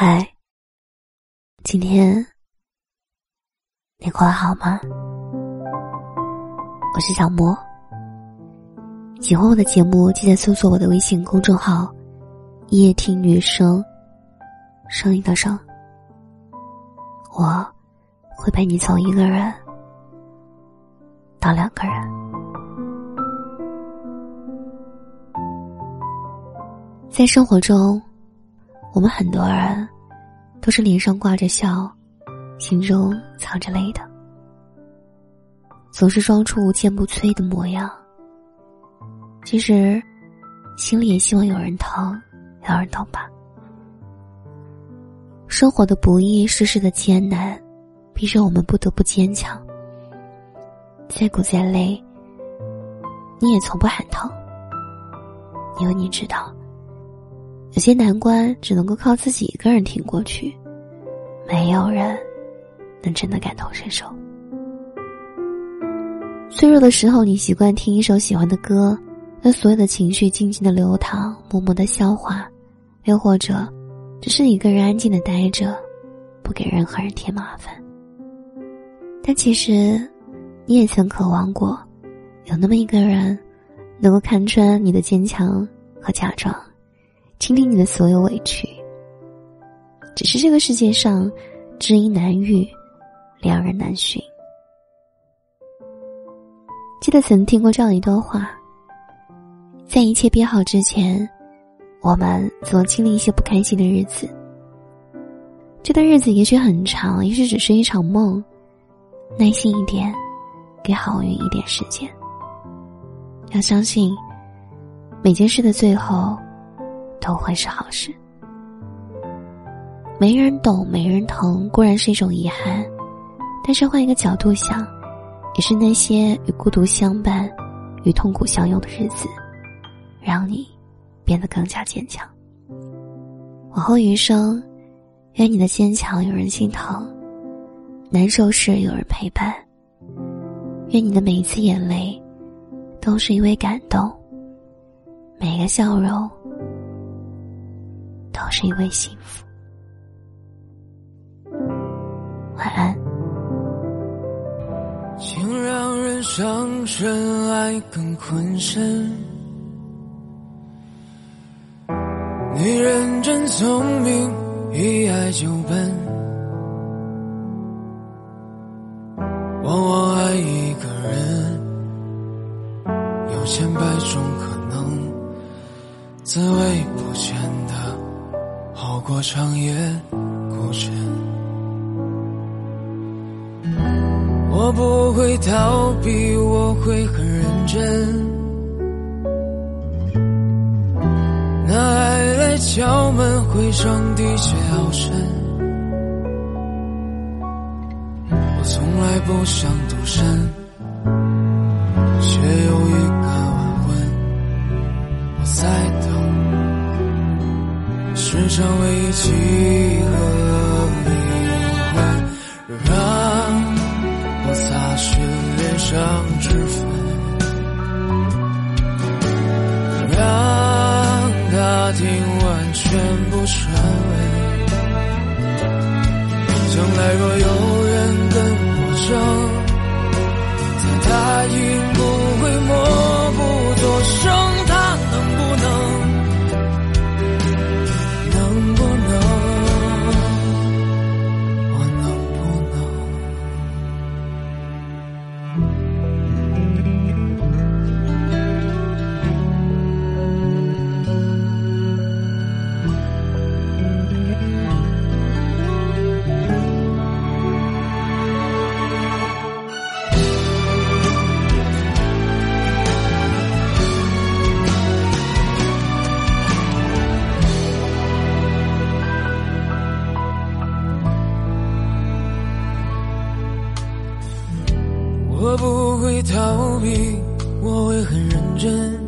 嗨，今天你过得好吗？我是小莫。喜欢我的节目，记得搜索我的微信公众号“夜听女生”，声音的声。我会陪你从一个人到两个人。在生活中，我们很多人都是脸上挂着笑，心中藏着泪的，总是装出无坚不摧的模样。其实，心里也希望有人疼，有人懂吧。生活的不易，世事的艰难，逼着我们不得不坚强。再苦再累，你也从不喊疼，因为你知道，有些难关只能够靠自己一个人挺过去，没有人能真的感同身受。脆弱的时候，你习惯听一首喜欢的歌。让所有的情绪静静的流淌，默默的消化，又或者，只是一个人安静的待着，不给任何人添麻烦。但其实，你也曾渴望过，有那么一个人，能够看穿你的坚强和假装，倾听你的所有委屈。只是这个世界上，知音难遇，良人难寻。记得曾听过这样一段话。在一切变好之前，我们总经历一些不开心的日子。这段日子也许很长，也许只是一场梦。耐心一点，给好运一点时间。要相信，每件事的最后都会是好事。没人懂，没人疼，固然是一种遗憾，但是换一个角度想，也是那些与孤独相伴、与痛苦相拥的日子。让你变得更加坚强。往后余生，愿你的坚强有人心疼，难受时有人陪伴。愿你的每一次眼泪，都是因为感动；每个笑容，都是因为幸福。晚安。情让人伤身，爱更困身。你认真聪明，一爱就笨，往往爱一个人，有千百种可能，滋味不见得好过长夜孤枕。我不会逃避，我会很认真。那爱来敲门回声的确好深，我从来不想独身，世上唯一契合灵魂，让我擦拭脸上脂粉，让他听。完全不传闻，将来若有我不会逃避，我会很认真。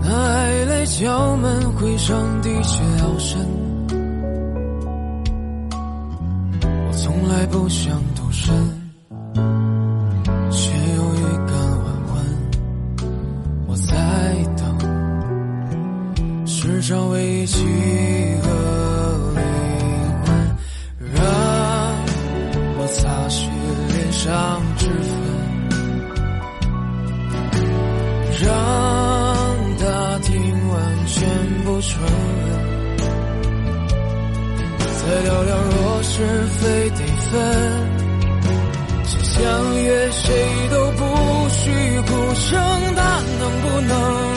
那爱来敲门，回声的确好深。我从来不想独身，却有预感晚婚。我在等，世上。唯一契合让他听完全部传闻再聊聊若是非得分。相约谁都不许哭声，他能不能？